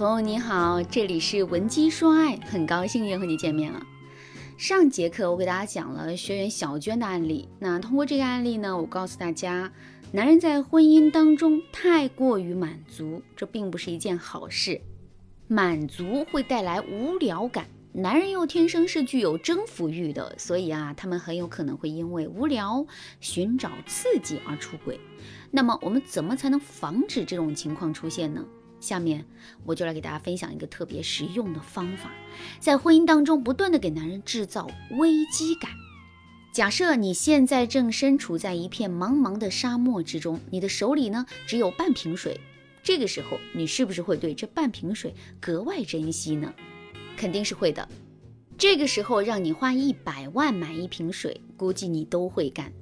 朋友你好，这里是文姬说爱，很高兴又和你见面了。上节课我给大家讲了学员小娟的案例，那通过这个案例呢，我告诉大家，男人在婚姻当中太过于满足，这并不是一件好事。满足会带来无聊感，男人又天生是具有征服欲的，所以啊，他们很有可能会因为无聊寻找刺激而出轨。那么我们怎么才能防止这种情况出现呢？下面我就来给大家分享一个特别实用的方法，在婚姻当中不断的给男人制造危机感。假设你现在正身处在一片茫茫的沙漠之中，你的手里呢只有半瓶水。这个时候，你是不是会对这半瓶水格外珍惜呢？肯定是会的。这个时候，让你花一百万买一瓶水，估计你都会干，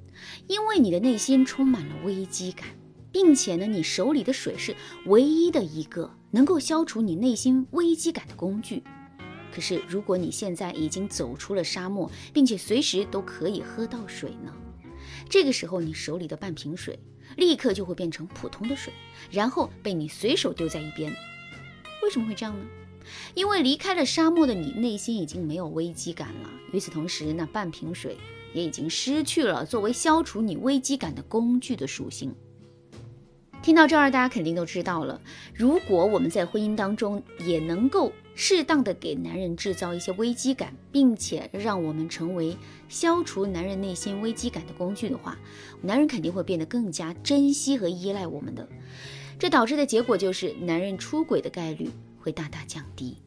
因为你的内心充满了危机感，并且呢，你手里的水是唯一的一个能够消除你内心危机感的工具。可是，如果你现在已经走出了沙漠，并且随时都可以喝到水呢？这个时候，你手里的半瓶水。立刻就会变成普通的水，然后被你随手丢在一边。为什么会这样呢？因为离开了沙漠的你，内心已经没有危机感了。与此同时，那半瓶水也已经失去了作为消除你危机感的工具的属性。听到这儿，大家肯定都知道了。如果我们在婚姻当中也能够适当的给男人制造一些危机感，并且让我们成为消除男人内心危机感的工具的话，男人肯定会变得更加珍惜和依赖我们的。这导致的结果就是男人出轨的概率会大大降低。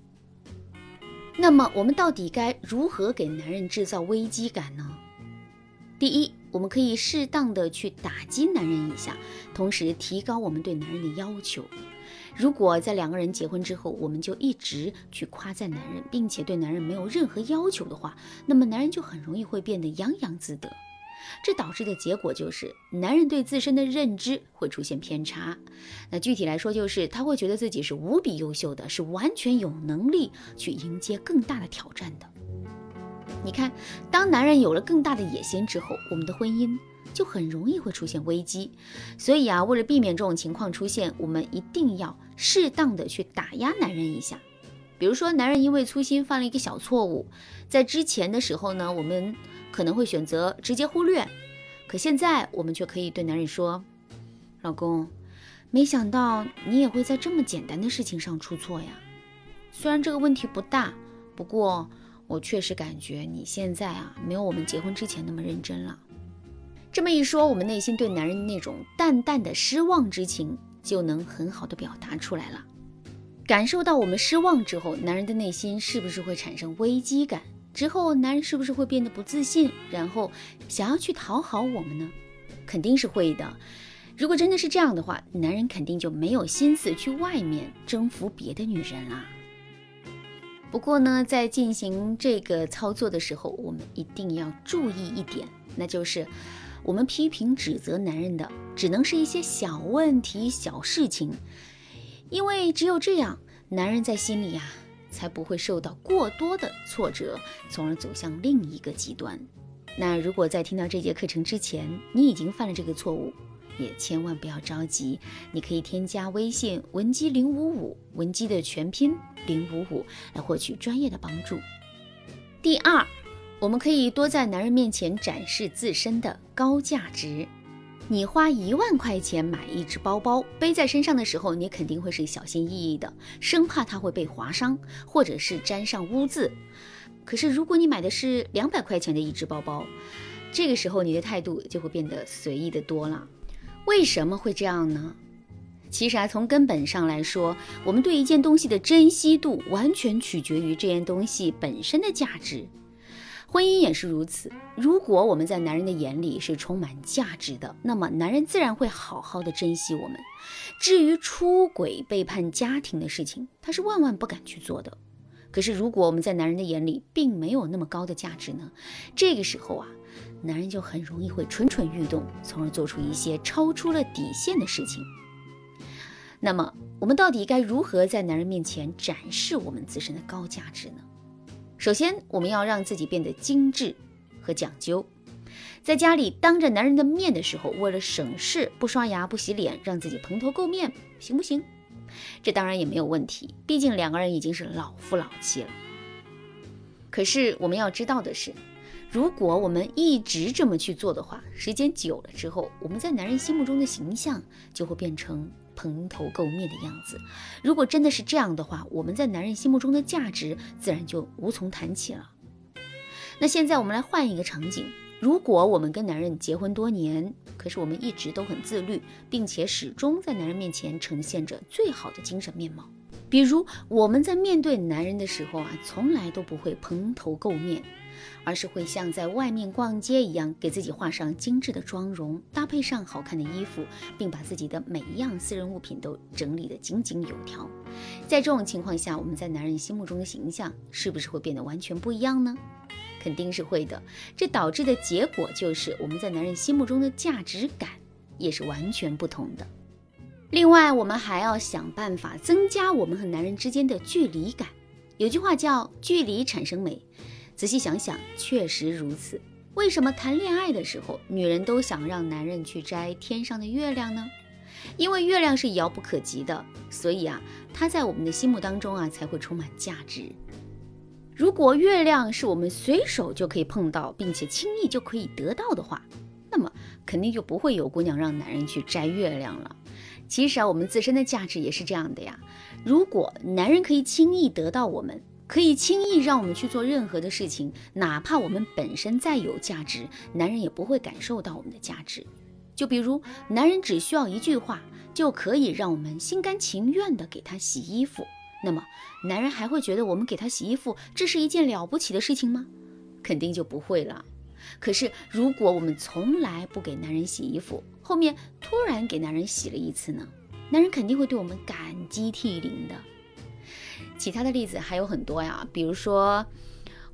那么，我们到底该如何给男人制造危机感呢？第一。我们可以适当的去打击男人一下，同时提高我们对男人的要求。如果在两个人结婚之后，我们就一直去夸赞男人，并且对男人没有任何要求的话，那么男人就很容易会变得洋洋自得。这导致的结果就是，男人对自身的认知会出现偏差。那具体来说，就是他会觉得自己是无比优秀的，是完全有能力去迎接更大的挑战的。你看，当男人有了更大的野心之后，我们的婚姻就很容易会出现危机。所以啊，为了避免这种情况出现，我们一定要适当的去打压男人一下。比如说，男人因为粗心犯了一个小错误，在之前的时候呢，我们可能会选择直接忽略，可现在我们却可以对男人说：“老公，没想到你也会在这么简单的事情上出错呀。虽然这个问题不大，不过……”我确实感觉你现在啊，没有我们结婚之前那么认真了。这么一说，我们内心对男人那种淡淡的失望之情就能很好的表达出来了。感受到我们失望之后，男人的内心是不是会产生危机感？之后，男人是不是会变得不自信，然后想要去讨好我们呢？肯定是会的。如果真的是这样的话，男人肯定就没有心思去外面征服别的女人了。不过呢，在进行这个操作的时候，我们一定要注意一点，那就是我们批评指责男人的，只能是一些小问题、小事情，因为只有这样，男人在心里呀，才不会受到过多的挫折，从而走向另一个极端。那如果在听到这节课程之前，你已经犯了这个错误，也千万不要着急，你可以添加微信文姬零五五，文姬的全拼零五五，来获取专业的帮助。第二，我们可以多在男人面前展示自身的高价值。你花一万块钱买一只包包，背在身上的时候，你肯定会是小心翼翼的，生怕它会被划伤，或者是沾上污渍。可是如果你买的是两百块钱的一只包包，这个时候你的态度就会变得随意的多了。为什么会这样呢？其实啊，从根本上来说，我们对一件东西的珍惜度完全取决于这件东西本身的价值。婚姻也是如此。如果我们在男人的眼里是充满价值的，那么男人自然会好好的珍惜我们。至于出轨、背叛家庭的事情，他是万万不敢去做的。可是，如果我们在男人的眼里并没有那么高的价值呢？这个时候啊。男人就很容易会蠢蠢欲动，从而做出一些超出了底线的事情。那么，我们到底该如何在男人面前展示我们自身的高价值呢？首先，我们要让自己变得精致和讲究。在家里当着男人的面的时候，为了省事，不刷牙不洗脸，让自己蓬头垢面，行不行？这当然也没有问题，毕竟两个人已经是老夫老妻了。可是我们要知道的是，如果我们一直这么去做的话，时间久了之后，我们在男人心目中的形象就会变成蓬头垢面的样子。如果真的是这样的话，我们在男人心目中的价值自然就无从谈起了。那现在我们来换一个场景。如果我们跟男人结婚多年，可是我们一直都很自律，并且始终在男人面前呈现着最好的精神面貌。比如我们在面对男人的时候啊，从来都不会蓬头垢面，而是会像在外面逛街一样，给自己画上精致的妆容，搭配上好看的衣服，并把自己的每一样私人物品都整理得井井有条。在这种情况下，我们在男人心目中的形象是不是会变得完全不一样呢？肯定是会的，这导致的结果就是我们在男人心目中的价值感也是完全不同的。另外，我们还要想办法增加我们和男人之间的距离感。有句话叫“距离产生美”，仔细想想，确实如此。为什么谈恋爱的时候，女人都想让男人去摘天上的月亮呢？因为月亮是遥不可及的，所以啊，它在我们的心目当中啊，才会充满价值。如果月亮是我们随手就可以碰到，并且轻易就可以得到的话，那么肯定就不会有姑娘让男人去摘月亮了。其实啊，我们自身的价值也是这样的呀。如果男人可以轻易得到我们，可以轻易让我们去做任何的事情，哪怕我们本身再有价值，男人也不会感受到我们的价值。就比如，男人只需要一句话，就可以让我们心甘情愿地给他洗衣服。那么，男人还会觉得我们给他洗衣服，这是一件了不起的事情吗？肯定就不会了。可是，如果我们从来不给男人洗衣服，后面突然给男人洗了一次呢？男人肯定会对我们感激涕零的。其他的例子还有很多呀，比如说，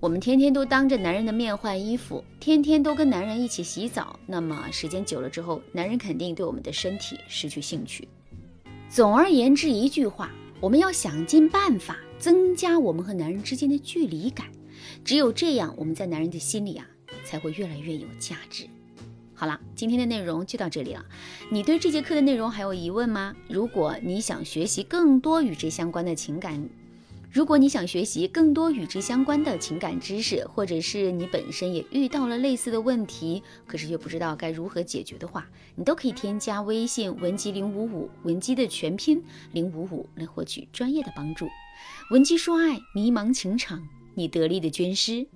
我们天天都当着男人的面换衣服，天天都跟男人一起洗澡，那么时间久了之后，男人肯定对我们的身体失去兴趣。总而言之，一句话。我们要想尽办法增加我们和男人之间的距离感，只有这样，我们在男人的心里啊才会越来越有价值。好了，今天的内容就到这里了。你对这节课的内容还有疑问吗？如果你想学习更多与之相关的情感，如果你想学习更多与之相关的情感知识，或者是你本身也遇到了类似的问题，可是又不知道该如何解决的话，你都可以添加微信文姬零五五，文姬的全拼零五五，来获取专业的帮助。文姬说爱，迷茫情场，你得力的军师。